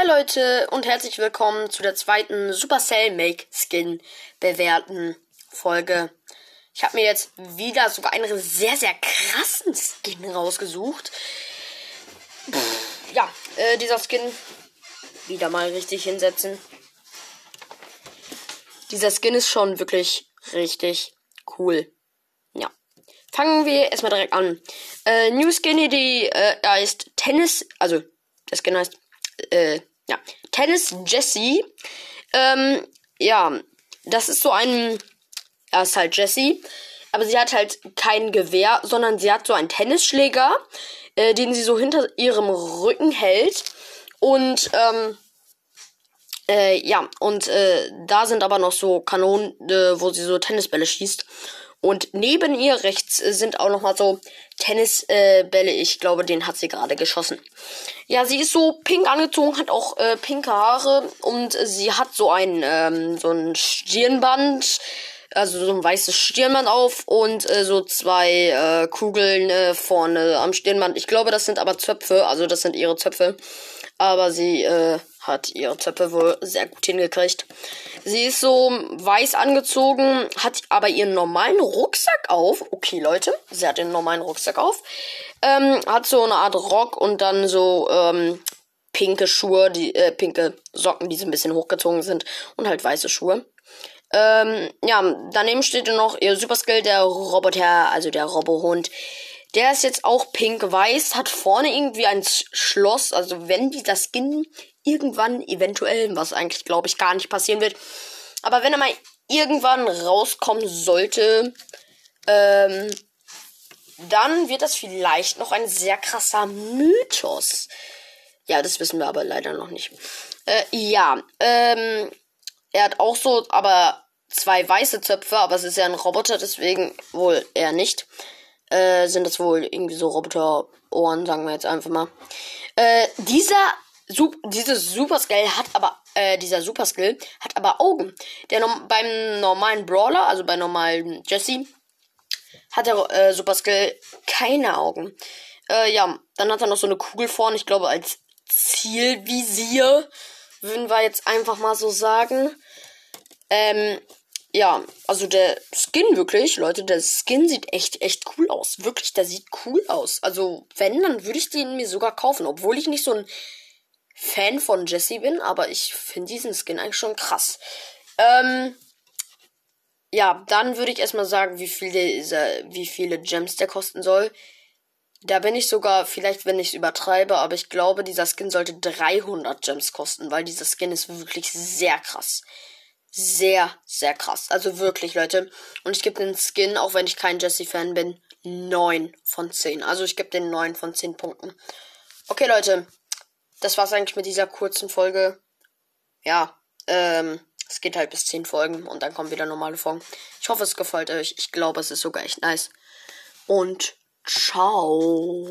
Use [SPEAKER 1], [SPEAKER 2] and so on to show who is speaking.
[SPEAKER 1] Hi Leute und herzlich willkommen zu der zweiten Supercell Make Skin bewerten Folge. Ich habe mir jetzt wieder sogar einen sehr, sehr krassen Skin rausgesucht. Pff, ja, äh, dieser Skin wieder mal richtig hinsetzen. Dieser Skin ist schon wirklich richtig cool. Ja. Fangen wir erstmal direkt an. Äh, New Skin Idee äh, heißt Tennis, also der Skin heißt äh, ja, Tennis Jessie. Ähm, ja, das ist so ein, er ist halt Jessie, aber sie hat halt kein Gewehr, sondern sie hat so einen Tennisschläger, äh, den sie so hinter ihrem Rücken hält und ähm, äh, ja, und äh, da sind aber noch so Kanonen, äh, wo sie so Tennisbälle schießt. Und neben ihr rechts sind auch noch mal so Tennisbälle. ich glaube, den hat sie gerade geschossen. Ja, sie ist so pink angezogen, hat auch äh, pinke Haare und sie hat so ein ähm, so ein Stirnband, also so ein weißes Stirnband auf und äh, so zwei äh, Kugeln äh, vorne am Stirnband. Ich glaube, das sind aber Zöpfe, also das sind ihre Zöpfe. Aber sie äh, hat ihre Zöpfe wohl sehr gut hingekriegt. Sie ist so weiß angezogen, hat aber ihren normalen Rucksack auf. Okay, Leute, sie hat den normalen Rucksack auf. Ähm, hat so eine Art Rock und dann so ähm, pinke Schuhe, die äh, pinke Socken, die so ein bisschen hochgezogen sind und halt weiße Schuhe. Ähm, ja, daneben steht noch ihr Superskill, der Roboter, also der Robohund. Der ist jetzt auch pink-weiß, hat vorne irgendwie ein Schloss. Also wenn dieser Skin irgendwann eventuell, was eigentlich glaube ich gar nicht passieren wird, aber wenn er mal irgendwann rauskommen sollte, ähm, dann wird das vielleicht noch ein sehr krasser Mythos. Ja, das wissen wir aber leider noch nicht. Äh, ja, ähm, er hat auch so, aber zwei weiße Zöpfe, aber es ist ja ein Roboter, deswegen wohl eher nicht. Äh, sind das wohl irgendwie so Roboter-Ohren, sagen wir jetzt einfach mal. Äh, dieser Sup dieses Super Skill hat aber, äh, dieser Super Skill hat aber Augen. Der beim normalen Brawler, also bei normalen Jesse, hat der äh, Super Skill keine Augen. Äh, ja, dann hat er noch so eine Kugel vorne, ich glaube als Zielvisier, würden wir jetzt einfach mal so sagen. Ähm, ja, also der Skin wirklich, Leute, der Skin sieht echt, echt cool aus. Wirklich, der sieht cool aus. Also, wenn, dann würde ich den mir sogar kaufen. Obwohl ich nicht so ein Fan von Jesse bin, aber ich finde diesen Skin eigentlich schon krass. Ähm, ja, dann würde ich erstmal sagen, wie, viel dieser, wie viele Gems der kosten soll. Da bin ich sogar, vielleicht wenn ich es übertreibe, aber ich glaube, dieser Skin sollte 300 Gems kosten, weil dieser Skin ist wirklich sehr krass. Sehr, sehr krass. Also wirklich, Leute. Und ich gebe den Skin, auch wenn ich kein Jesse-Fan bin, 9 von 10. Also ich gebe den 9 von 10 Punkten. Okay, Leute das war's eigentlich mit dieser kurzen Folge. Ja, ähm, es geht halt bis 10 Folgen und dann kommen wieder normale Folgen. Ich hoffe, es gefällt euch. Ich glaube, es ist sogar echt nice. Und 超。